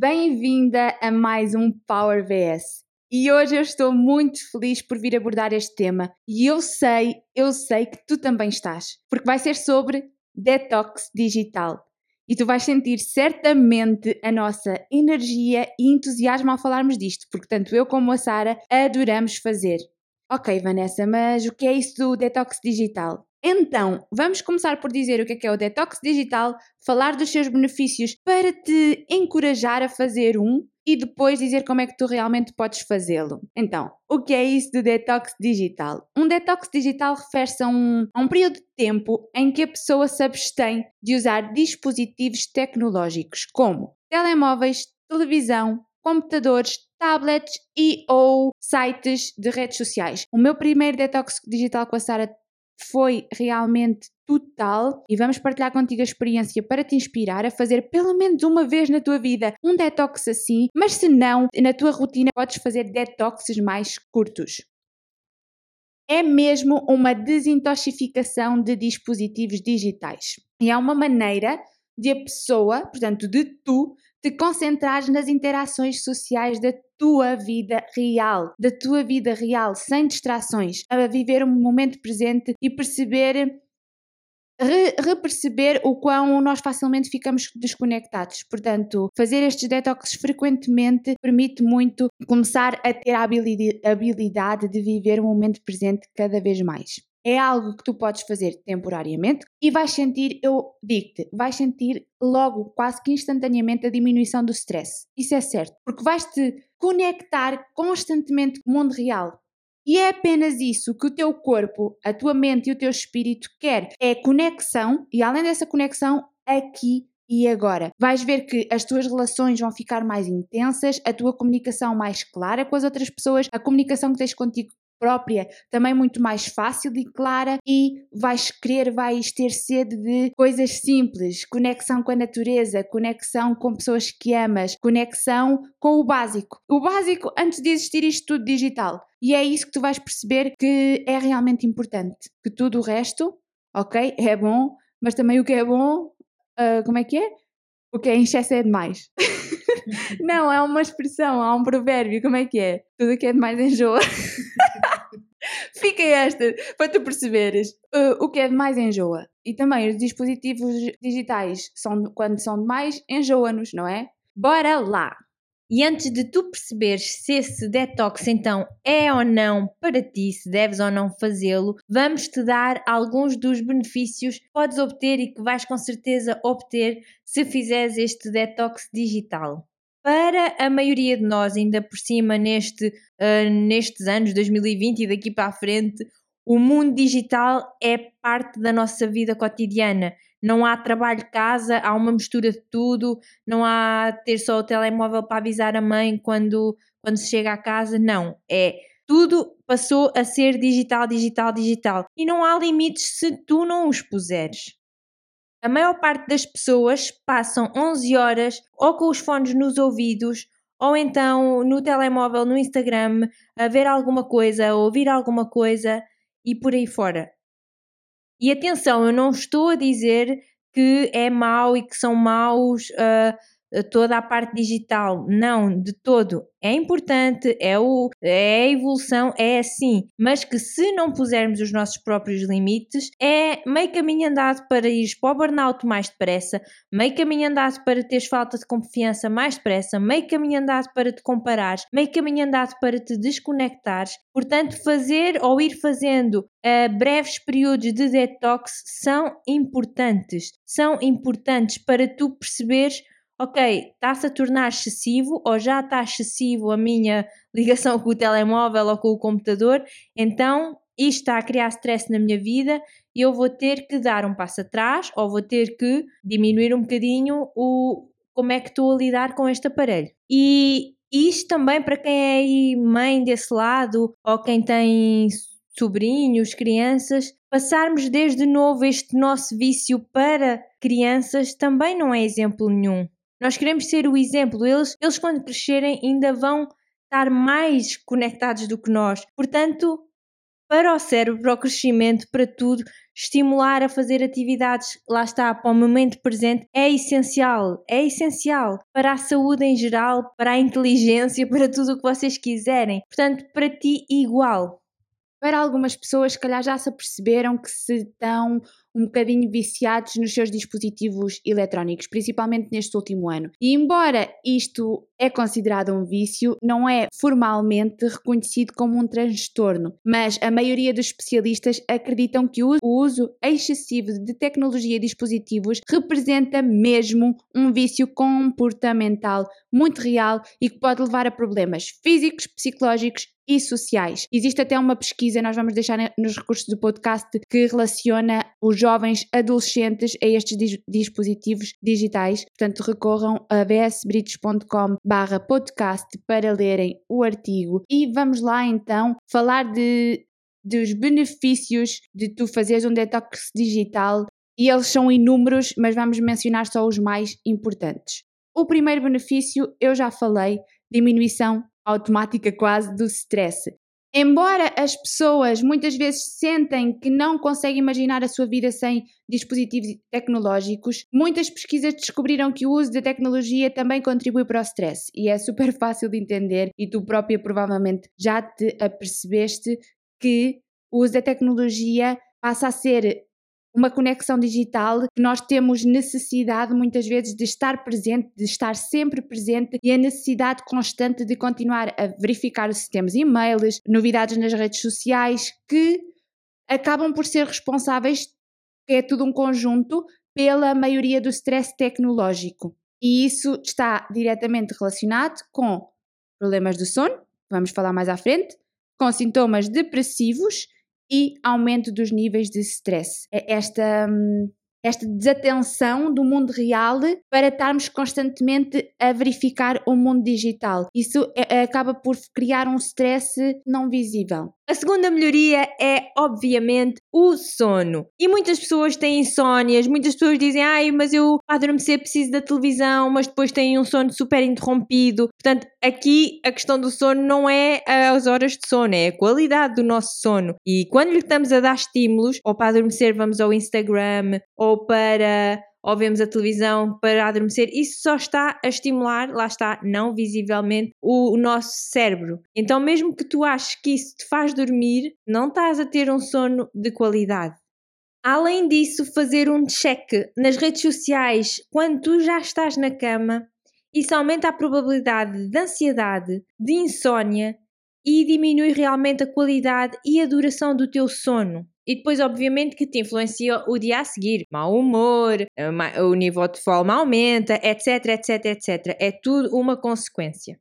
Bem-vinda a mais um Power VS. E hoje eu estou muito feliz por vir abordar este tema. E eu sei, eu sei que tu também estás, porque vai ser sobre detox digital. E tu vais sentir certamente a nossa energia e entusiasmo ao falarmos disto, porque tanto eu como a Sara adoramos fazer. Ok, Vanessa, mas o que é isso do detox digital? Então, vamos começar por dizer o que é, que é o detox digital, falar dos seus benefícios para te encorajar a fazer um e depois dizer como é que tu realmente podes fazê-lo. Então, o que é isso do detox digital? Um detox digital refere-se a um, a um período de tempo em que a pessoa se abstém de usar dispositivos tecnológicos como telemóveis, televisão, computadores, tablets e ou sites de redes sociais. O meu primeiro detox digital com a Sara foi realmente total e vamos partilhar contigo a experiência para te inspirar a fazer pelo menos uma vez na tua vida um detox assim, mas se não, na tua rotina podes fazer detoxes mais curtos. É mesmo uma desintoxicação de dispositivos digitais. E é uma maneira de a pessoa, portanto, de tu, te concentrares nas interações sociais da tua vida real, da tua vida real, sem distrações, a viver o momento presente e perceber Re reperceber o quão nós facilmente ficamos desconectados. Portanto, fazer estes detoxes frequentemente permite muito começar a ter a habilidade de viver o momento presente cada vez mais é algo que tu podes fazer temporariamente e vais sentir, eu digo-te, vais sentir logo, quase que instantaneamente, a diminuição do stress. Isso é certo, porque vais-te conectar constantemente com o mundo real. E é apenas isso que o teu corpo, a tua mente e o teu espírito quer. É conexão e, além dessa conexão, aqui e agora. Vais ver que as tuas relações vão ficar mais intensas, a tua comunicação mais clara com as outras pessoas, a comunicação que tens contigo própria também muito mais fácil e clara e vais querer, vais ter sede de coisas simples, conexão com a natureza, conexão com pessoas que amas, conexão com o básico. O básico antes de existir isto tudo digital. E é isso que tu vais perceber que é realmente importante. Que tudo o resto, ok, é bom, mas também o que é bom, uh, como é que é? O que é em excesso é demais. Não, é uma expressão, há um provérbio, como é que é? Tudo que é demais enjoa. Fica esta, para tu perceberes uh, o que é demais enjoa. E também os dispositivos digitais, são, quando são demais, enjoa-nos, não é? Bora lá! E antes de tu perceberes se esse detox então é ou não para ti, se deves ou não fazê-lo, vamos te dar alguns dos benefícios que podes obter e que vais com certeza obter se fizeres este detox digital. Para a maioria de nós, ainda por cima neste, uh, nestes anos 2020 e daqui para a frente, o mundo digital é parte da nossa vida cotidiana não há trabalho-casa, há uma mistura de tudo, não há ter só o telemóvel para avisar a mãe quando, quando se chega à casa, não. É tudo passou a ser digital, digital, digital. E não há limites se tu não os puseres. A maior parte das pessoas passam 11 horas ou com os fones nos ouvidos ou então no telemóvel, no Instagram, a ver alguma coisa, a ouvir alguma coisa e por aí fora. E atenção, eu não estou a dizer que é mau e que são maus uh, toda a parte digital. Não, de todo. É importante, é, o, é a evolução, é assim. Mas que se não pusermos os nossos próprios limites, é meio caminho andado para ir para o burnout mais depressa, meio caminho andado para teres falta de confiança mais depressa, meio caminho andado para te comparares, meio caminho andado para te desconectares. Portanto, fazer ou ir fazendo uh, breves períodos de detox são importantes. São importantes para tu perceberes ok, está-se a tornar excessivo ou já está excessivo a minha ligação com o telemóvel ou com o computador, então isto está a criar stress na minha vida e eu vou ter que dar um passo atrás ou vou ter que diminuir um bocadinho o como é que estou a lidar com este aparelho. E isto também para quem é mãe desse lado ou quem tem sobrinhos, crianças, passarmos desde novo este nosso vício para crianças também não é exemplo nenhum. Nós queremos ser o exemplo. Eles, eles quando crescerem, ainda vão estar mais conectados do que nós. Portanto, para o cérebro, para o crescimento, para tudo, estimular a fazer atividades, lá está, para o momento presente, é essencial. É essencial para a saúde em geral, para a inteligência, para tudo o que vocês quiserem. Portanto, para ti, igual. Para algumas pessoas, se calhar já se aperceberam que se estão um bocadinho viciados nos seus dispositivos eletrónicos, principalmente neste último ano. E embora isto é considerado um vício, não é formalmente reconhecido como um transtorno, mas a maioria dos especialistas acreditam que o uso excessivo de tecnologia e dispositivos representa mesmo um vício comportamental muito real e que pode levar a problemas físicos, psicológicos e sociais. Existe até uma pesquisa, nós vamos deixar nos recursos do podcast, que relaciona os jovens adolescentes a estes dispositivos digitais. Portanto, recorram a bsbritos.com barra podcast para lerem o artigo. E vamos lá então falar de, dos benefícios de tu fazeres um detox digital e eles são inúmeros, mas vamos mencionar só os mais importantes. O primeiro benefício eu já falei, diminuição automática quase do stress. Embora as pessoas muitas vezes sentem que não conseguem imaginar a sua vida sem dispositivos tecnológicos, muitas pesquisas descobriram que o uso da tecnologia também contribui para o stress. E é super fácil de entender e tu própria provavelmente já te apercebeste que o uso da tecnologia passa a ser uma conexão digital que nós temos necessidade muitas vezes de estar presente, de estar sempre presente e a necessidade constante de continuar a verificar se temos e-mails, novidades nas redes sociais que acabam por ser responsáveis, que é tudo um conjunto, pela maioria do stress tecnológico. E isso está diretamente relacionado com problemas do sono, vamos falar mais à frente, com sintomas depressivos e aumento dos níveis de stress. É esta hum, esta desatenção do mundo real para estarmos constantemente a verificar o mundo digital. Isso é, acaba por criar um stress não visível. A segunda melhoria é, obviamente, o sono. E muitas pessoas têm insónias, muitas pessoas dizem, ai, mas eu para adormecer preciso da televisão, mas depois têm um sono super interrompido. Portanto, aqui a questão do sono não é as horas de sono, é a qualidade do nosso sono. E quando lhe estamos a dar estímulos, ou para adormecer vamos ao Instagram, ou para ou vemos a televisão para adormecer, isso só está a estimular, lá está, não visivelmente, o, nosso cérebro. Então, mesmo que tu aches que isso te faz dormir, não estás a ter um sono de qualidade. Além disso, fazer um check nas redes sociais quando tu já estás na cama, isso aumenta a probabilidade de ansiedade, de insônia e diminui realmente a qualidade e a duração do teu sono. E depois, obviamente, que te influencia o dia a seguir. Mau humor, eh, o nível de fome aumenta, etc, etc, etc. É tudo uma consequência.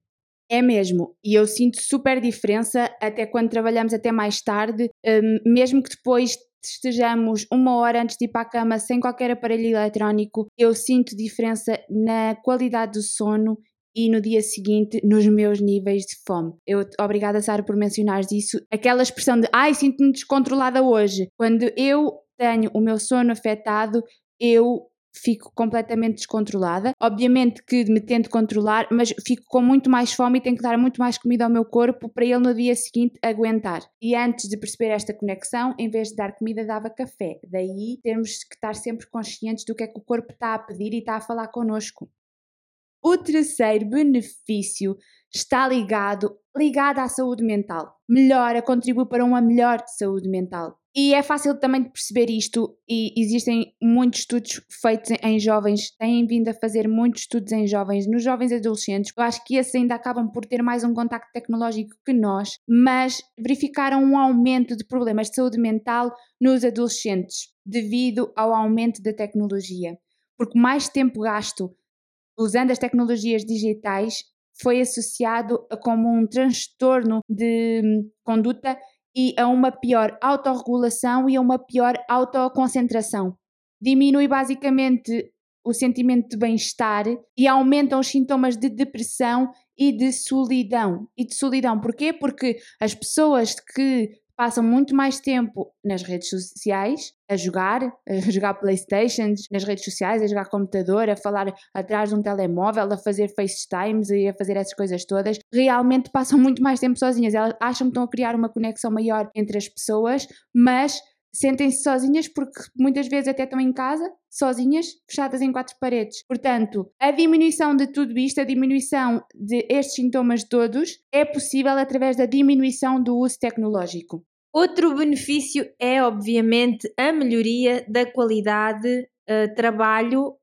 É mesmo, e eu sinto super diferença até quando trabalhamos até mais tarde, hum, mesmo que depois estejamos uma hora antes de ir para a cama sem qualquer aparelho eletrónico, eu sinto diferença na qualidade do sono e no dia seguinte nos meus níveis de fome. Eu obrigada Sara por mencionares isso. Aquela expressão de ai, sinto-me descontrolada hoje. Quando eu tenho o meu sono afetado, eu fico completamente descontrolada. Obviamente que me tento controlar, mas fico com muito mais fome e tenho que dar muito mais comida ao meu corpo para ele no dia seguinte aguentar. E antes de perceber esta conexão, em vez de dar comida, dava café. Daí temos que estar sempre conscientes do que é que o corpo está a pedir e está a falar connosco. O terceiro benefício está ligado, ligado à saúde mental. Melhora, contribui para uma melhor saúde mental. E é fácil também de perceber isto, e existem muitos estudos feitos em jovens, têm vindo a fazer muitos estudos em jovens, nos jovens adolescentes. Eu acho que esses ainda acabam por ter mais um contacto tecnológico que nós, mas verificaram um aumento de problemas de saúde mental nos adolescentes devido ao aumento da tecnologia. Porque mais tempo gasto usando as tecnologias digitais foi associado a como um transtorno de hum, conduta e a uma pior autorregulação e a uma pior autoconcentração. Diminui basicamente o sentimento de bem-estar e aumentam os sintomas de depressão e de solidão. E de solidão, porquê? Porque as pessoas que passam muito mais tempo nas redes sociais, a jogar, a jogar Playstations, nas redes sociais, a jogar computador, a falar atrás de um telemóvel, a fazer FaceTimes e a fazer essas coisas todas, realmente passam muito mais tempo sozinhas. Elas acham que estão a criar uma conexão maior entre as pessoas, mas sentem-se sozinhas porque muitas vezes até estão em casa, sozinhas, fechadas em quatro paredes. Portanto, a diminuição de tudo isto, a diminuição de estes sintomas todos, é possível através da diminuição do uso tecnológico. Outro benefício é, obviamente, a melhoria da qualidade uh, trabalho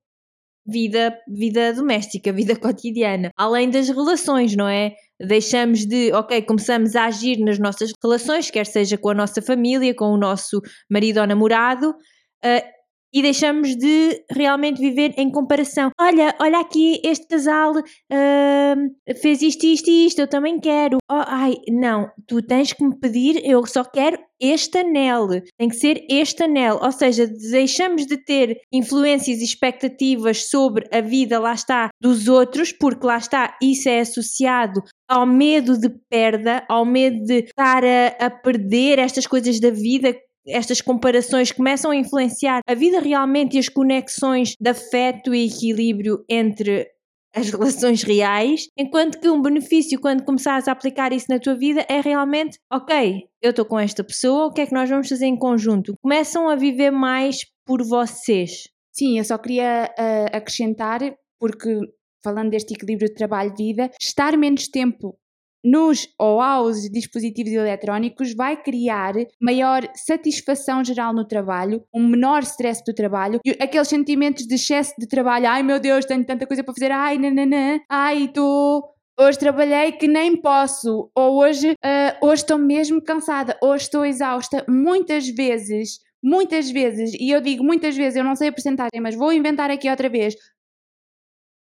vida, vida doméstica, vida cotidiana, além das relações, não é? Deixamos de, ok, começamos a agir nas nossas relações, quer seja com a nossa família, com o nosso marido ou namorado, uh, e deixamos de realmente viver em comparação. Olha, olha aqui, este casal uh, fez isto, isto e isto, eu também quero. Oh, ai, não, tu tens que me pedir, eu só quero este anel, tem que ser este anel. Ou seja, deixamos de ter influências e expectativas sobre a vida, lá está, dos outros, porque lá está, isso é associado ao medo de perda, ao medo de estar a, a perder estas coisas da vida estas comparações começam a influenciar a vida realmente e as conexões de afeto e equilíbrio entre as relações reais, enquanto que um benefício quando começares a aplicar isso na tua vida é realmente, ok, eu estou com esta pessoa, o que é que nós vamos fazer em conjunto? Começam a viver mais por vocês. Sim, eu só queria uh, acrescentar, porque falando deste equilíbrio de trabalho-vida, estar menos tempo nos ou aos dispositivos eletrónicos vai criar maior satisfação geral no trabalho, um menor stress do trabalho, e aqueles sentimentos de excesso de trabalho, ai meu Deus, tenho tanta coisa para fazer, ai nananã, ai estou Hoje trabalhei que nem posso, ou hoje, uh, hoje estou mesmo cansada, hoje estou exausta. Muitas vezes, muitas vezes, e eu digo muitas vezes, eu não sei a porcentagem, mas vou inventar aqui outra vez.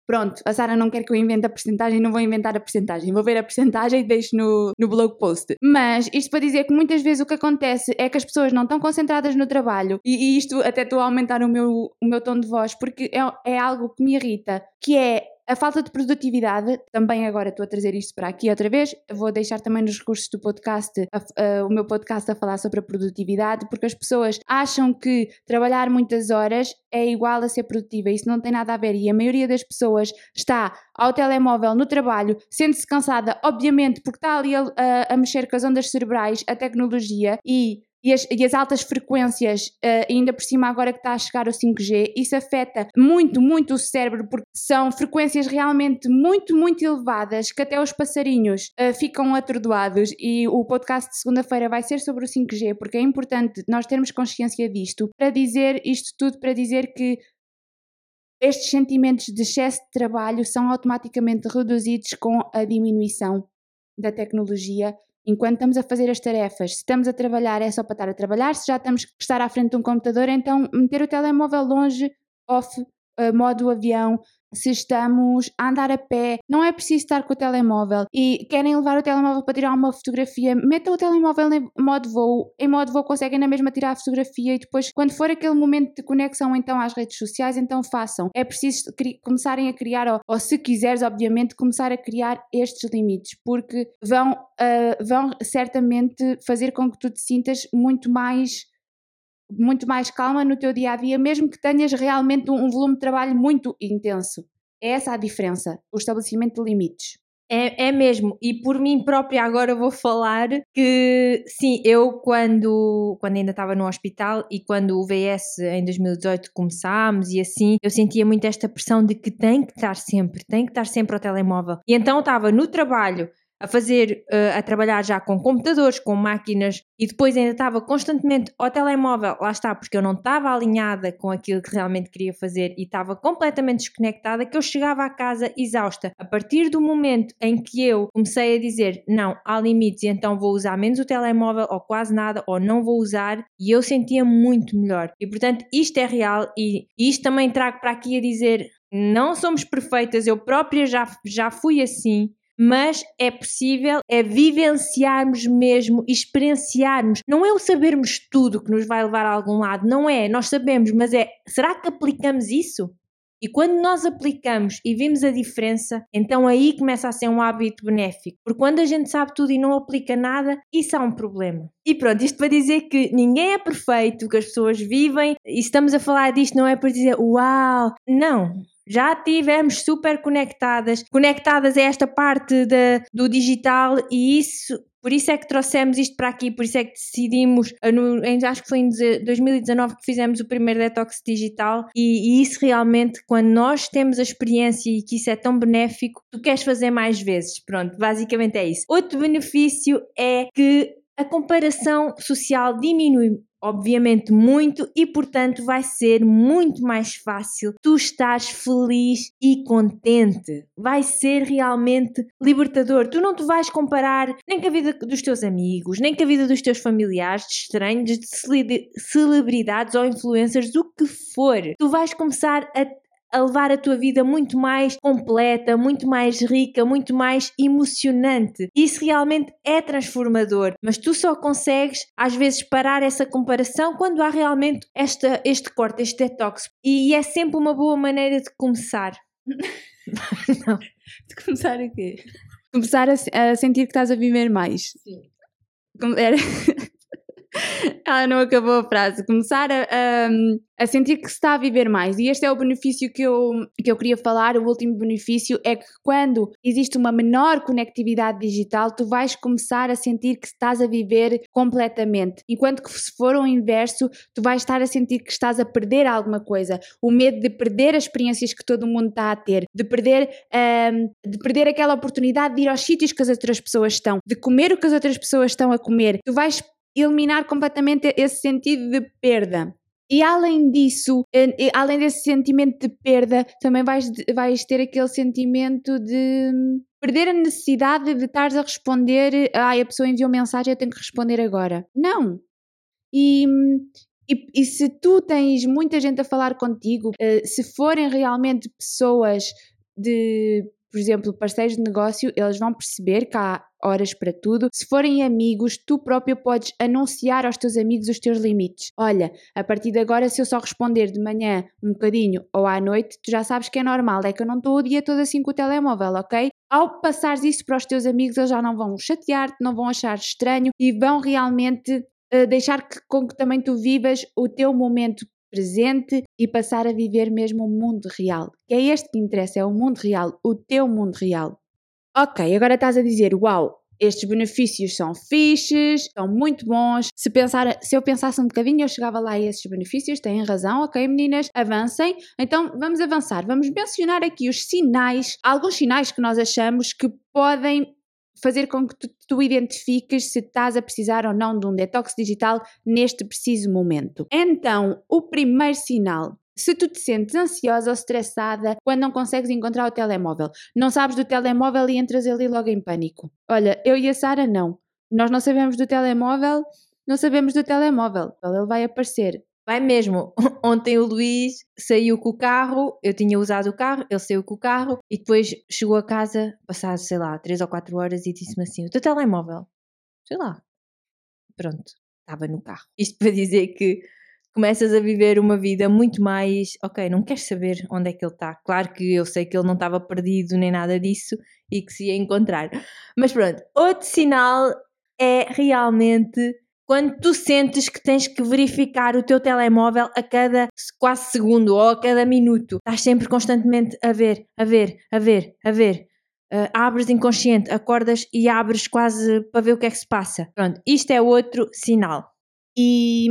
Pronto, a Sara não quer que eu invente a porcentagem, não vou inventar a porcentagem. Vou ver a porcentagem e deixo no, no blog post. Mas isto para dizer que muitas vezes o que acontece é que as pessoas não estão concentradas no trabalho e, e isto até estou a aumentar o meu, o meu tom de voz porque é, é algo que me irrita, que é a falta de produtividade, também agora estou a trazer isto para aqui outra vez, vou deixar também nos recursos do podcast a, a, o meu podcast a falar sobre a produtividade, porque as pessoas acham que trabalhar muitas horas é igual a ser produtiva, isso não tem nada a ver. E a maioria das pessoas está ao telemóvel no trabalho, sente-se cansada, obviamente, porque está ali a, a, mexer com as ondas cerebrais, a tecnologia e e as, e as, altas frequências, uh, ainda por cima agora que está a chegar o 5G, isso afeta muito, muito o cérebro, porque são frequências realmente muito, muito elevadas, que até os passarinhos uh, ficam atordoados. E o podcast de segunda-feira vai ser sobre o 5G, porque é importante nós termos consciência disto, para dizer isto tudo, para dizer que estes sentimentos de excesso de trabalho são automaticamente reduzidos com a diminuição da tecnologia enquanto estamos a fazer as tarefas, se estamos a trabalhar é só para estar a trabalhar, se já estamos a estar à frente de um computador, então meter o telemóvel longe, off, modo avião, se estamos a andar a pé, não é preciso estar com o telemóvel e querem levar o telemóvel para tirar uma fotografia, metam o telemóvel em modo voo, em modo voo conseguem na mesma tirar a fotografia e depois, quando for aquele momento de conexão então às redes sociais, então façam. É preciso começarem a criar, ou, ou, se quiseres, obviamente, começar a criar estes limites, porque vão, uh, vão certamente fazer com que tu te sintas muito mais muito mais calma no teu dia a dia, mesmo que tenhas realmente um, volume de trabalho muito intenso. É essa a diferença, o estabelecimento de limites. É, é mesmo, e por mim própria agora vou falar que sim, eu quando, quando ainda estava no hospital e quando o VS em 2018 começámos e assim, eu sentia muito esta pressão de que tem que estar sempre, tem que estar sempre ao telemóvel. E então estava no trabalho, a fazer, uh, a trabalhar já com computadores, com máquinas e depois ainda estava constantemente ao telemóvel, lá está, porque eu não estava alinhada com aquilo que realmente queria fazer e estava completamente desconectada, que eu chegava à casa exausta. A partir do momento em que eu comecei a dizer não, há limites e então vou usar menos o telemóvel ou quase nada ou não vou usar, e eu sentia muito melhor. E portanto, isto é real e isto também trago para aqui a dizer não somos perfeitas, eu própria já, já fui assim, mas é possível é vivenciarmos mesmo, experienciarmos. Não é o sabermos tudo que nos vai levar a algum lado, não é. Nós sabemos, mas é será que aplicamos isso? E quando nós aplicamos e vimos a diferença, então aí começa a ser um hábito benéfico. Porque quando a gente sabe tudo e não aplica nada, isso é um problema. E pronto, isto para dizer que ninguém é perfeito, que as pessoas vivem, e estamos a falar disto não é para dizer uau, não. Já tivemos super conectadas, conectadas a esta parte de, do digital e isso por isso é que trouxemos isto para aqui, por isso é que decidimos, eh, acho que foi em 2019 que fizemos o primeiro detox digital e, e, isso realmente, quando nós temos a experiência e que isso é tão benéfico, tu queres fazer mais vezes. Pronto, basicamente é isso. Outro benefício é que a comparação social diminui obviamente muito e portanto vai ser muito mais fácil tu estás feliz e contente. Vai ser realmente libertador. Tu não te vais comparar nem com a vida dos teus amigos nem com a vida dos teus familiares de estranhos de celebridades ou influencers o que for. Tu vais começar a a levar a tua vida muito mais completa, muito mais rica, muito mais emocionante. Isso realmente é transformador, mas tu só consegues às vezes parar essa comparação quando há realmente esta, este corte, este detox. E, é sempre uma boa maneira de começar. Não. De começar a quê? Começar a, a, sentir que estás a viver mais. Sim. Era... Ela não acabou a frase. Começar a, a, a, sentir que se está a viver mais. E este é o benefício que eu, que eu queria falar. O último benefício é que quando existe uma menor conectividade digital, tu vais começar a sentir que estás a viver completamente. Enquanto que se for o inverso, tu vais estar a sentir que estás a perder alguma coisa. O medo de perder as experiências que todo mundo está a ter, de perder, um, de perder aquela oportunidade de ir aos sítios que as outras pessoas estão, de comer o que as outras pessoas estão a comer. Tu vais eliminar completamente esse sentido de perda. E além disso, além desse sentimento de perda, também vais, vais ter aquele sentimento de perder a necessidade de estares a responder. Ai, ah, a pessoa enviou mensagem, eu tenho que responder agora. Não. E, e, e se tu tens muita gente a falar contigo, eh, se forem realmente pessoas de por exemplo, parceiros de negócio, eles vão perceber que há horas para tudo. Se forem amigos, tu próprio podes anunciar aos teus amigos os teus limites. Olha, a partir de agora, se eu só responder de manhã um bocadinho ou à noite, tu já sabes que é normal, é que eu não estou o dia todo assim com o telemóvel, ok? Ao passares isso para os teus amigos, eles já não vão chatear-te, não vão achar estranho e vão realmente uh, deixar que, com que também tu vivas o teu momento presente e passar a viver mesmo o mundo real. Que é este que interessa, é o mundo real, o teu mundo real. Ok, agora estás a dizer, uau, estes benefícios são fixes, são muito bons. Se, pensar, se eu pensasse um bocadinho, eu chegava lá a esses benefícios, têm razão, ok, meninas, avancem. Então vamos avançar, vamos mencionar aqui os sinais, alguns sinais que nós achamos que podem fazer com que tu, tu, identifiques se estás a precisar ou não de um detox digital neste preciso momento. Então, o primeiro sinal. Se tu te sentes ansiosa ou estressada quando não consegues encontrar o telemóvel, não sabes do telemóvel e entras ali logo em pânico. Olha, eu e a Sara não. Nós não sabemos do telemóvel, não sabemos do telemóvel. Ele vai aparecer Vai mesmo. Ontem o Luís saiu com o carro, eu tinha usado o carro, ele saiu com o carro e depois chegou a casa, passado, sei lá, 3 ou 4 horas e disse-me assim: O teu telemóvel? Sei lá. Pronto, estava no carro. Isto para dizer que começas a viver uma vida muito mais. Ok, não queres saber onde é que ele está. Claro que eu sei que ele não estava perdido nem nada disso e que se ia encontrar. Mas pronto, outro sinal é realmente quando tu sentes que tens que verificar o teu telemóvel a cada quase segundo ou a cada minuto, estás sempre constantemente a ver, a ver, a ver, a ver. Uh, abres inconsciente, acordas e abres quase para ver o que é que se passa. Pronto, isto é outro sinal. E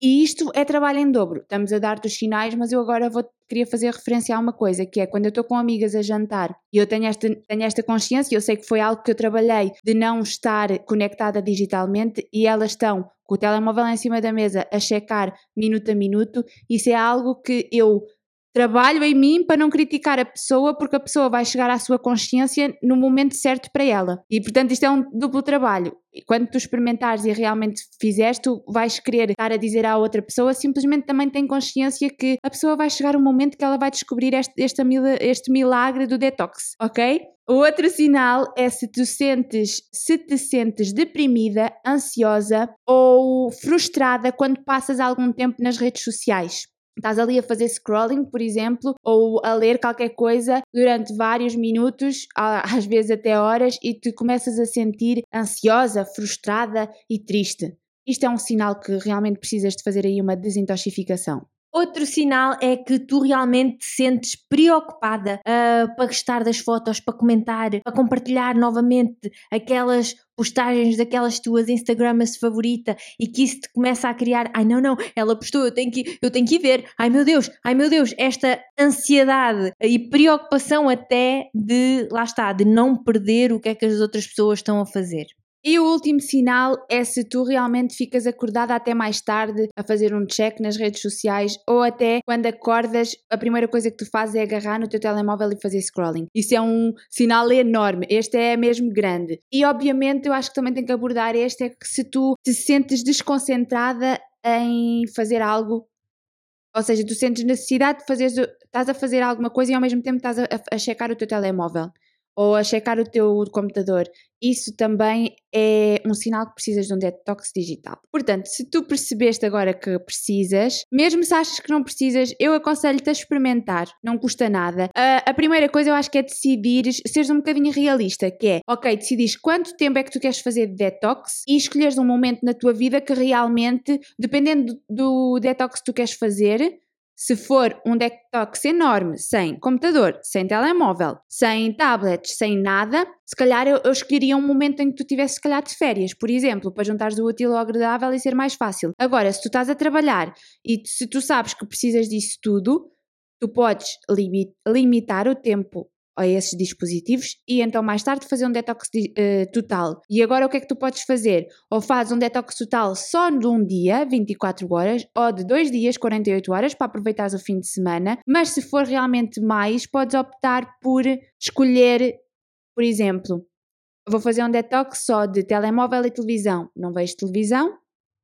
e isto é trabalho em dobro. Estamos a dar-te os sinais, mas eu agora vou, queria fazer referência a uma coisa, que é quando eu estou com amigas a jantar e eu tenho esta, tenho esta consciência, eu sei que foi algo que eu trabalhei de não estar conectada digitalmente e elas estão com o telemóvel em cima da mesa a checar minuto a minuto, isso é algo que eu trabalho em mim para não criticar a pessoa, porque a pessoa vai chegar à sua consciência no momento certo para ela. E portanto, isto é um duplo trabalho. E quando tu experimentares e realmente fizeres, tu vais querer estar a dizer à outra pessoa, simplesmente também tem consciência que a pessoa vai chegar um momento que ela vai descobrir este, este, este milagre do detox, ok? O outro sinal é se tu sentes, se te sentes deprimida, ansiosa ou frustrada quando passas algum tempo nas redes sociais. Estás ali a fazer scrolling, por exemplo, ou a ler qualquer coisa durante vários minutos, às vezes até horas, e tu começas a sentir ansiosa, frustrada e triste. Isto é um sinal que realmente precisas de fazer aí uma desintoxicação. Outro sinal é que tu realmente te sentes preocupada uh, para gostar das fotos, para comentar, para compartilhar novamente aquelas postagens daquelas tuas Instagramas favorita e que isso te começa a criar, ai não, não, ela postou, eu tenho que, eu tenho que ir ver, ai meu Deus, ai meu Deus, esta ansiedade e preocupação até de, lá está, de não perder o que é que as outras pessoas estão a fazer. E o último sinal é se tu realmente ficas acordada até mais tarde a fazer um check nas redes sociais ou até quando acordas, a primeira coisa que tu fazes é agarrar no teu telemóvel e fazer scrolling. Isso é um sinal enorme. Este é mesmo grande. E obviamente eu acho que também tem que abordar este é que se tu te sentes desconcentrada em fazer algo ou seja, tu sentes necessidade de fazer, estás a fazer alguma coisa e ao mesmo tempo estás a, a checar o teu telemóvel ou a checar o teu computador, isso também é um sinal que precisas de um detox digital. Portanto, se tu percebeste agora que precisas, mesmo se achas que não precisas, eu aconselho-te a experimentar, não custa nada. Uh, a primeira coisa eu acho que é decidir, seres um bocadinho realista, que é, ok, decidis quanto tempo é que tu queres fazer de detox e escolheres um momento na tua vida que realmente, dependendo do, do detox que tu queres fazer, se for um detox enorme, sem computador, sem telemóvel, sem tablets, sem nada, se calhar eu, eu escolheria um momento em que tu tivesse, se calhar, de férias, por exemplo, para juntares o útil ao agradável e ser mais fácil. Agora, se tu estás a trabalhar e se tu sabes que precisas disso tudo, tu podes limitar o tempo a esses dispositivos e então mais tarde fazer um detox uh, total. E agora o que é que tu podes fazer? Ou fazes um detox total só de um dia, 24 horas, ou de dois dias, 48 horas, para aproveitares o fim de semana, mas se for realmente mais, podes optar por escolher, por exemplo, vou fazer um detox só de telemóvel e televisão. Não vejo televisão,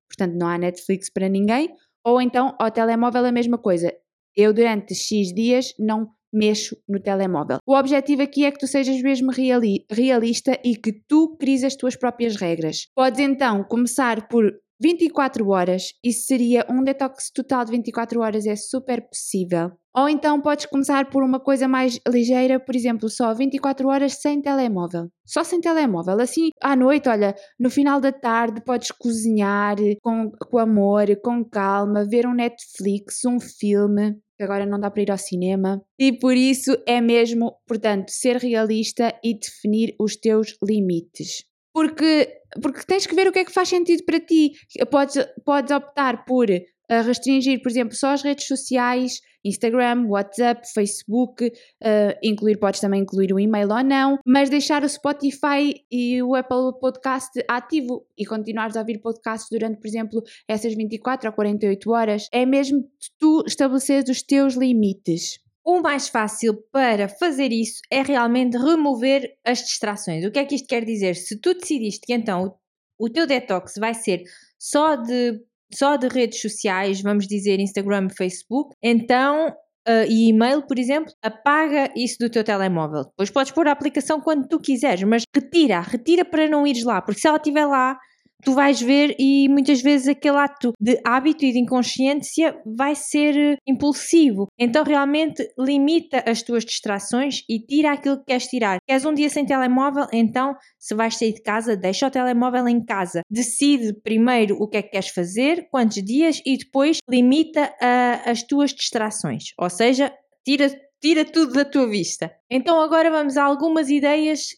portanto não há Netflix para ninguém, ou então ao telemóvel a mesma coisa. Eu durante X dias não mexo no telemóvel. O objetivo aqui é que tu sejas mesmo reali realista e que tu cries as tuas próprias regras. Podes então começar por 24 horas, isso seria um detox total de 24 horas, é super possível. Ou então podes começar por uma coisa mais ligeira, por exemplo, só 24 horas sem telemóvel. Só sem telemóvel. Assim, à noite, olha, no final da tarde podes cozinhar com, com amor, com calma, ver um Netflix, um filme que agora não dá para ir ao cinema. E por isso é mesmo, portanto, ser realista e definir os teus limites. Porque, porque tens que ver o que é que faz sentido para ti. Podes, podes optar por uh, restringir, por exemplo, só as redes sociais, Instagram, WhatsApp, Facebook, uh, incluir, podes também incluir o e-mail ou não, mas deixar o Spotify e o Apple Podcast ativo e continuares a ouvir podcasts durante, por exemplo, essas 24 ou 48 horas. É mesmo tu estabeleceres os teus limites. O mais fácil para fazer isso é realmente remover as distrações. O que é que isto quer dizer? Se tu decidiste que então o, o teu detox vai ser só de só de redes sociais, vamos dizer Instagram, Facebook, então uh, e e-mail, por exemplo, apaga isso do teu telemóvel. Depois podes pôr a aplicação quando tu quiseres, mas retira, retira para não ires lá, porque se ela estiver lá, tu vais ver e muitas vezes aquele ato de hábito e de inconsciência vai ser eh, impulsivo. Então realmente limita as tuas distrações e tira aquilo que queres tirar. Queres um dia sem telemóvel? Então, se vais sair de casa, deixa o telemóvel em casa. Decide primeiro o que é que queres fazer, quantos dias e depois limita uh, as tuas distrações. Ou seja, tira, tira tudo da tua vista. Então agora vamos a algumas ideias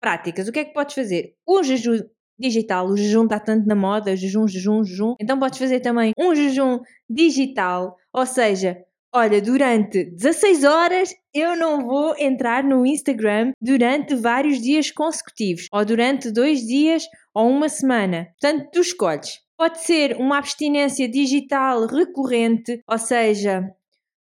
práticas. O que é que podes fazer? O jejum digital. O jejum está tanto na moda, jejum, jejum, jejum. Então podes fazer também um jejum digital, ou seja, olha, durante 16 horas eu não vou entrar no Instagram durante vários dias consecutivos, ou durante dois dias ou uma semana. Portanto, tu escolhes. Pode ser uma abstinência digital recorrente, ou seja,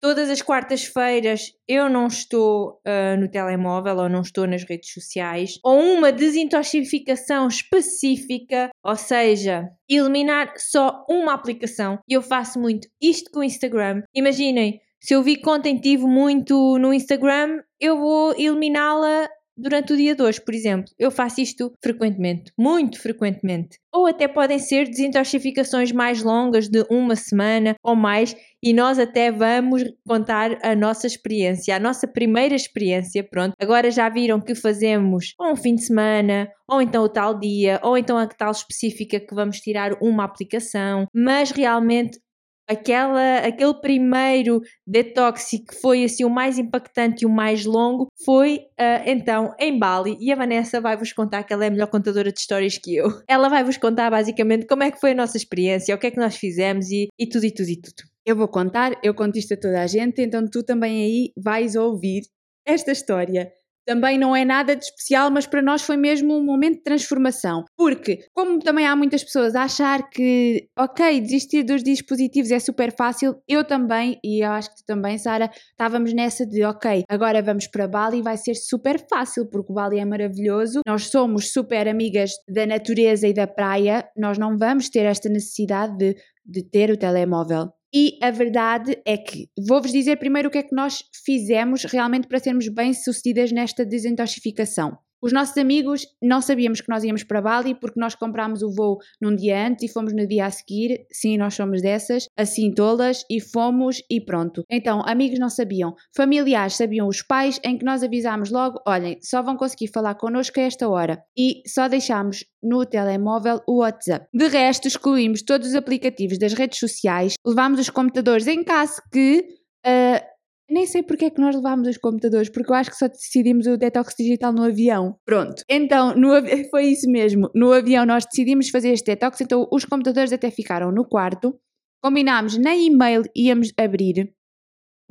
Todas as quartas-feiras eu não estou uh, no telemóvel ou não estou nas redes sociais. Ou uma desintoxicação específica, ou seja, eliminar só uma aplicação. E eu faço muito isto com o Instagram. Imaginem, se eu vi content muito no Instagram, eu vou eliminá-la durante o dia de hoje, por exemplo. Eu faço isto frequentemente, muito frequentemente. Ou até podem ser desintoxicações mais longas, de uma semana ou mais, e nós até vamos contar a nossa experiência, a nossa primeira experiência. Pronto, agora já viram que fazemos ou um fim de semana, ou então o tal dia, ou então a tal específica que vamos tirar uma aplicação, mas realmente aquela, aquele primeiro detox que foi assim o mais impactante e o mais longo foi uh, então em Bali e a Vanessa vai vos contar que ela é a melhor contadora de histórias que eu. Ela vai vos contar basicamente como é que foi a nossa experiência, o que é que nós fizemos e, e tudo e tudo e tudo. Eu vou contar, eu conto isto a toda a gente, então tu também aí vais ouvir esta história também não é nada de especial, mas para nós foi mesmo um momento de transformação. Porque, como também há muitas pessoas a achar que, ok, desistir dos dispositivos é super fácil, eu também, e eu acho que tu também, Sara, estávamos nessa de, ok, agora vamos para Bali e vai ser super fácil, porque o Bali é maravilhoso, nós somos super amigas da natureza e da praia, nós não vamos ter esta necessidade de, de ter o telemóvel. E a verdade é que vou-vos dizer primeiro o que é que nós fizemos realmente para sermos bem-sucedidas nesta desintoxicação. Os nossos amigos não sabíamos que nós íamos para Bali porque nós comprámos o voo num dia antes e fomos no dia a seguir. Sim, nós somos dessas, assim tolas, e fomos e pronto. Então, amigos não sabiam. Familiares sabiam os pais, em que nós avisámos logo: olhem, só vão conseguir falar connosco a esta hora. E só deixámos no telemóvel o WhatsApp. De resto, excluímos todos os aplicativos das redes sociais, levámos os computadores em caso que. Uh, nem sei porque é que nós levámos os computadores, porque eu acho que só decidimos o detox digital no avião. Pronto. Então, no, foi isso mesmo. No avião nós decidimos fazer este detox, então os computadores até ficaram no quarto. Combinámos, nem e-mail íamos abrir.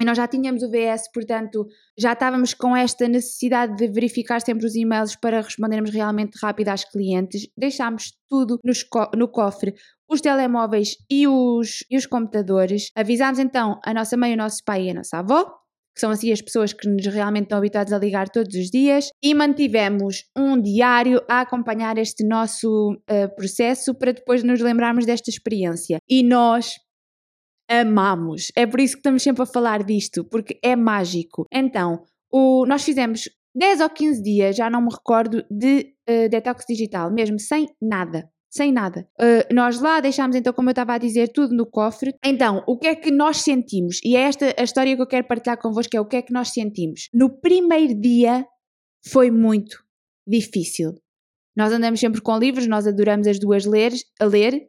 E nós já tínhamos o VS, portanto, já estávamos com esta necessidade de verificar sempre os e-mails para respondermos realmente rápido às clientes. Deixámos tudo no cofre, os telemóveis e os, e os computadores. Avisámos então a nossa mãe, o nosso pai e a nossa avó, que são assim as pessoas que nos realmente estão habituados a ligar todos os dias, e mantivemos um diário a acompanhar este nosso uh, processo para depois nos lembrarmos desta experiência. E nós amamos. É por isso que estamos sempre a falar disto, porque é mágico. Então, o, nós fizemos 10 ou 15 dias, já não me recordo, de uh, detox digital, mesmo sem nada. Sem nada. Uh, nós lá deixámos, então, como eu estava a dizer, tudo no cofre. Então, o que é que nós sentimos? E é esta a história que eu quero partilhar convosco: é o que é que nós sentimos. No primeiro dia foi muito difícil. Nós andamos sempre com livros, nós adoramos as duas ler, a ler,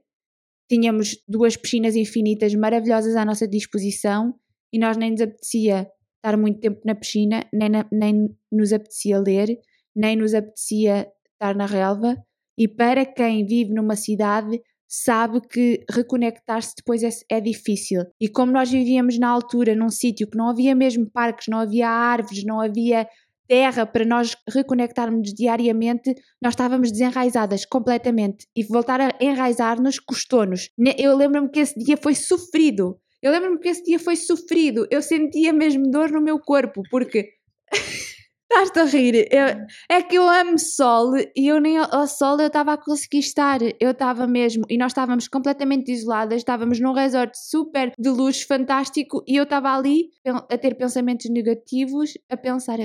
tínhamos duas piscinas infinitas maravilhosas à nossa disposição e nós nem nos apetecia estar muito tempo na piscina, nem, na, nem nos apetecia ler, nem nos apetecia estar na relva. E para quem vive numa cidade, sabe que reconectar-se depois é, é, difícil. E como nós vivíamos na altura num sítio que não havia mesmo parques, não havia árvores, não havia terra para nós reconectarmos diariamente, nós estávamos desenraizadas completamente e voltar a enraizar-nos custou-nos. Eu lembro-me que esse dia foi sofrido. Eu lembro-me que esse dia foi sofrido. Eu sentia mesmo dor no meu corpo porque Estás-te a rir. Eu, é que eu amo sol e eu nem ao sol eu estava a conseguir estar. Eu estava mesmo. E nós estávamos completamente isoladas. Estávamos num resort super de luxo, fantástico. E eu estava ali a ter pensamentos negativos, a pensar: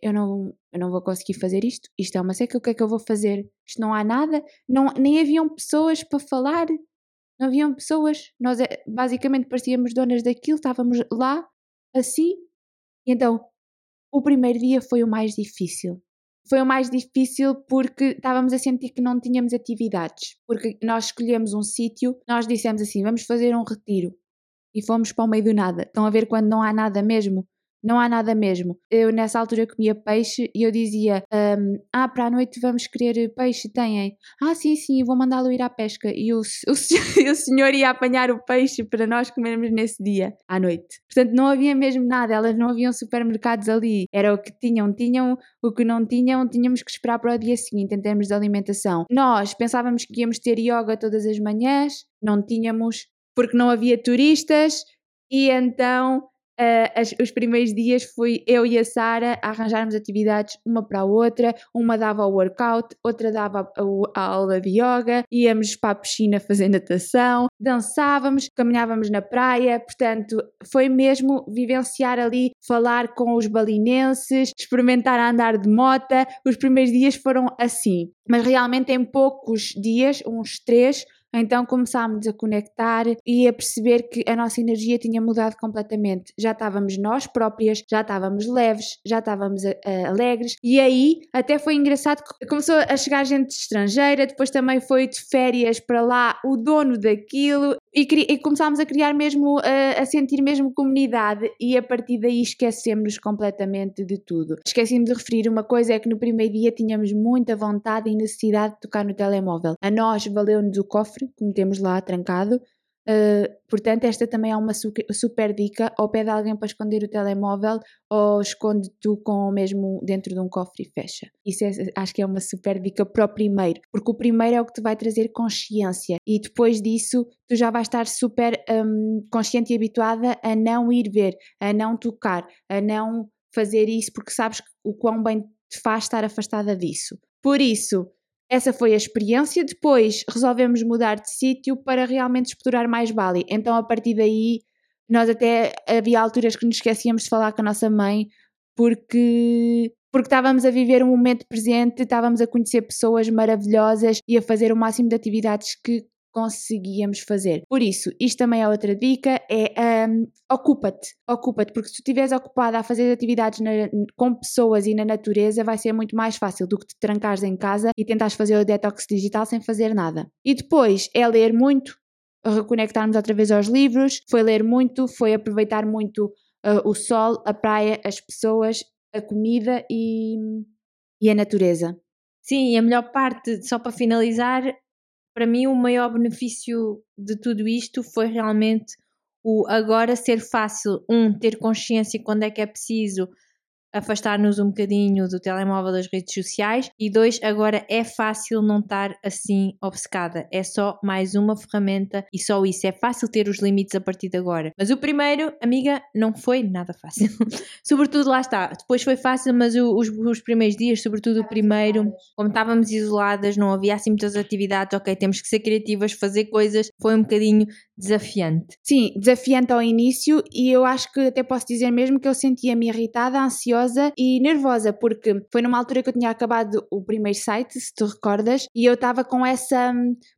eu não, eu não vou conseguir fazer isto. Isto é uma seca. O que é que eu vou fazer? Isto não há nada. Não, nem haviam pessoas para falar. Não haviam pessoas. Nós eh, basicamente parecíamos donas daquilo. Estávamos lá, assim. E então o primeiro dia foi o mais difícil. Foi o mais difícil porque estávamos a sentir que não tínhamos atividades. Porque nós escolhemos um sítio, nós dissemos assim: vamos fazer um retiro. E fomos para o meio do nada. Estão a ver quando não há nada mesmo? Não há nada mesmo. Eu nessa altura comia peixe e eu dizia: um, Ah, para a noite vamos querer peixe? Têm? Ah, sim, sim, vou mandá-lo ir à pesca. E o, o, o senhor ia apanhar o peixe para nós comermos nesse dia, à noite. Portanto, não havia mesmo nada, elas não haviam supermercados ali. Era o que tinham, tinham, o que não tinham, tínhamos que esperar para o dia seguinte em termos de alimentação. Nós pensávamos que íamos ter yoga todas as manhãs, não tínhamos, porque não havia turistas. E então uh, as, os primeiros dias fui eu e a Sara a arranjarmos atividades uma para a outra. Uma dava o workout, outra dava a, a, aula de yoga, íamos para a piscina fazer natação, dançávamos, caminhávamos na praia. Portanto, foi mesmo vivenciar ali, falar com os balinenses, experimentar a andar de mota. Os primeiros dias foram assim. Mas realmente em poucos dias, uns três, então começámos a conectar e a perceber que a nossa energia tinha mudado completamente. Já estávamos nós próprias, já estávamos leves, já estávamos uh, alegres e aí até foi engraçado que começou a chegar gente estrangeira, depois também foi de férias para lá o dono daquilo e, e começámos a criar mesmo, a, a, sentir mesmo comunidade e a partir daí esquecemos completamente de tudo. Esqueci-me de referir uma coisa, é que no primeiro dia tínhamos muita vontade e necessidade de tocar no telemóvel. A nós valeu-nos o cofre, que metemos lá trancado, Uh, portanto, esta também é uma super dica. Ou pede alguém para esconder o telemóvel, ou esconde tu com o mesmo dentro de um cofre e fecha. Isso é, acho que é uma super dica para o primeiro, porque o primeiro é o que te vai trazer consciência e depois disso tu já vais estar super um, consciente e habituada a não ir ver, a não tocar, a não fazer isso, porque sabes o quão bem te faz estar afastada disso. Por isso, essa foi a experiência. Depois resolvemos mudar de sítio para realmente explorar mais Bali. Então, a partir daí, nós até havia alturas que nos esquecíamos de falar com a nossa mãe porque porque estávamos a viver um momento presente, estávamos a conhecer pessoas maravilhosas e a fazer o máximo de atividades que conseguíamos fazer. Por isso, isto também é outra dica, é um, ocupa-te, ocupa-te, porque se tu estiveres ocupada a fazer atividades na, com pessoas e na natureza, vai ser muito mais fácil do que te trancares em casa e tentares fazer o detox digital sem fazer nada. E depois é ler muito, reconectarmos outra vez aos livros, foi ler muito, foi aproveitar muito uh, o sol, a praia, as pessoas, a comida e, e a natureza. Sim, a melhor parte, só para finalizar, para mim o maior benefício de tudo isto foi realmente o agora ser fácil, um, ter consciência quando é que é preciso afastar-nos um bocadinho do telemóvel das redes sociais e dois, agora é fácil não estar assim obcecada. É só mais uma ferramenta e só isso. É fácil ter os limites a partir de agora. Mas o primeiro, amiga, não foi nada fácil. sobretudo lá está. Depois foi fácil, mas o, os, os primeiros dias, sobretudo o primeiro, como estávamos isoladas, não havia assim muitas atividades, ok, temos que ser criativas, fazer coisas, foi um bocadinho desafiante. Sim, desafiante ao início e eu acho que até posso dizer mesmo que eu sentia-me irritada, ansiosa ansiosa e nervosa, porque foi numa altura que eu tinha acabado o primeiro site, se tu recordas, e eu estava com essa.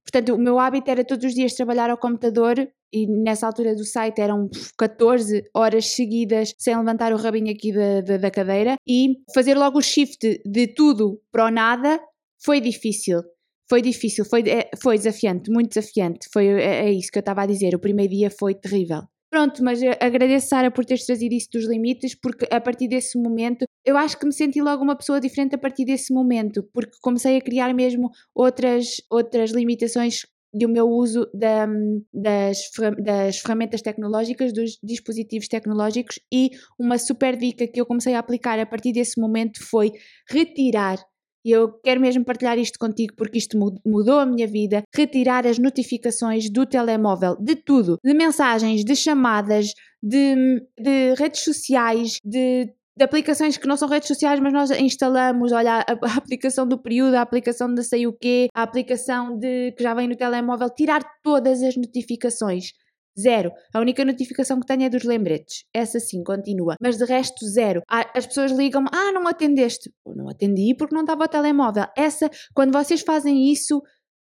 Portanto, o meu hábito era todos os dias trabalhar ao computador e nessa altura do site eram 14 horas seguidas sem levantar o rabinho aqui da, da, da, cadeira e fazer logo o shift de tudo para o nada foi difícil. Foi difícil, foi, é, foi desafiante, muito desafiante. Foi, é, é isso que eu estava a dizer. O primeiro dia foi terrível. Pronto, mas agradeço, Sara, por teres trazido isso dos limites, porque a partir desse momento eu acho que me senti logo uma pessoa diferente a partir desse momento, porque comecei a criar mesmo outras, outras limitações do meu uso da, das, das ferramentas tecnológicas, dos dispositivos tecnológicos e uma super dica que eu comecei a aplicar a partir desse momento foi retirar e eu quero mesmo partilhar isto contigo porque isto mudou a minha vida. Retirar as notificações do telemóvel, de tudo, de mensagens, de chamadas, de, de redes sociais, de de aplicações que não são redes sociais, mas nós instalamos, olha, a, a, aplicação do período, a aplicação de sei o quê, a aplicação de que já vem no telemóvel, tirar todas as notificações. Zero. A única notificação que tenho é dos lembretes. Essa sim, continua. Mas de resto, zero. As pessoas ligam-me, ah, não atendeste. Eu não atendi porque não estava ao telemóvel. Essa, quando vocês fazem isso,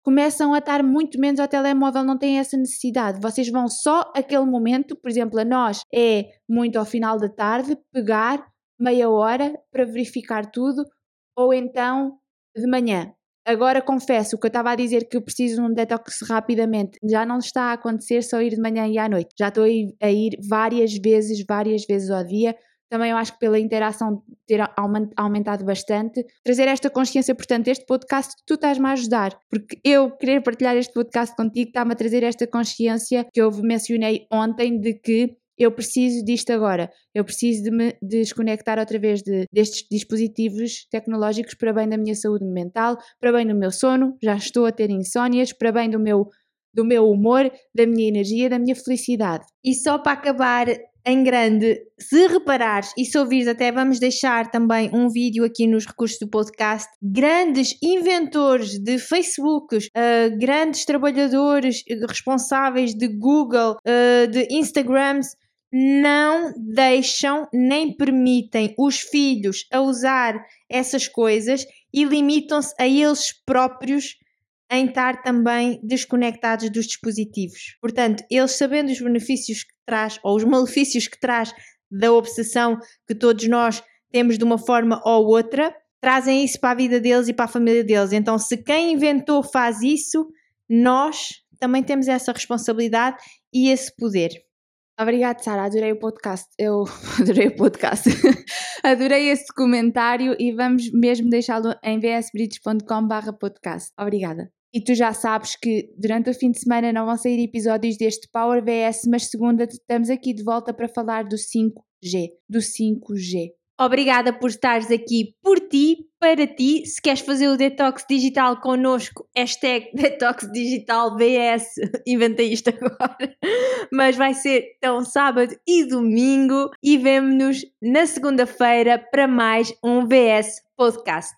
começam a estar muito menos ao telemóvel, não têm essa necessidade. Vocês vão só aquele momento, por exemplo, a nós é muito ao final da tarde, pegar meia hora para verificar tudo, ou então de manhã. Agora confesso o que eu estava a dizer que eu preciso de um detox rapidamente. Já não está a acontecer só ir de manhã e à noite. Já estou a ir várias vezes, várias vezes ao dia. Também eu acho que pela interação ter aumentado bastante. Trazer esta consciência, portanto, este podcast, tu estás-me a ajudar. Porque eu querer partilhar este podcast contigo está-me a trazer esta consciência que eu mencionei ontem de que eu preciso disto agora, eu preciso de me desconectar outra vez de, destes dispositivos tecnológicos para bem da minha saúde mental, para bem do meu sono, já estou a ter insónias, para bem do meu, do meu humor, da minha energia, da minha felicidade. E só para acabar em grande. Se reparares e se ouvires, até vamos deixar também um vídeo aqui nos recursos do podcast. Grandes inventores de Facebooks, uh, grandes trabalhadores responsáveis de Google, uh, de Instagrams, não deixam nem permitem os filhos a usar essas coisas e limitam-se a eles próprios em estar também desconectados dos dispositivos. Portanto, eles sabendo os benefícios que traz ou os malefícios que traz da obsessão que todos nós temos de uma forma ou outra, trazem isso para a vida deles e para a família deles. Então, se quem inventou faz isso, nós também temos essa responsabilidade e esse poder. Obrigada, Sara. Adorei o podcast. Eu adorei o podcast. adorei esse comentário e vamos mesmo deixá-lo em vsbridges.com/podcast. Obrigada. E tu já sabes que durante o fim de semana não vão sair episódios deste Power VS, mas segunda estamos aqui de volta para falar do 5G. Do 5G. Obrigada por estares aqui por ti, para ti. Se queres fazer o detox digital connosco, hashtag detox digital BS. Inventei isto agora. Mas vai ser então sábado e domingo e vemo-nos na segunda-feira para mais um VS Podcast.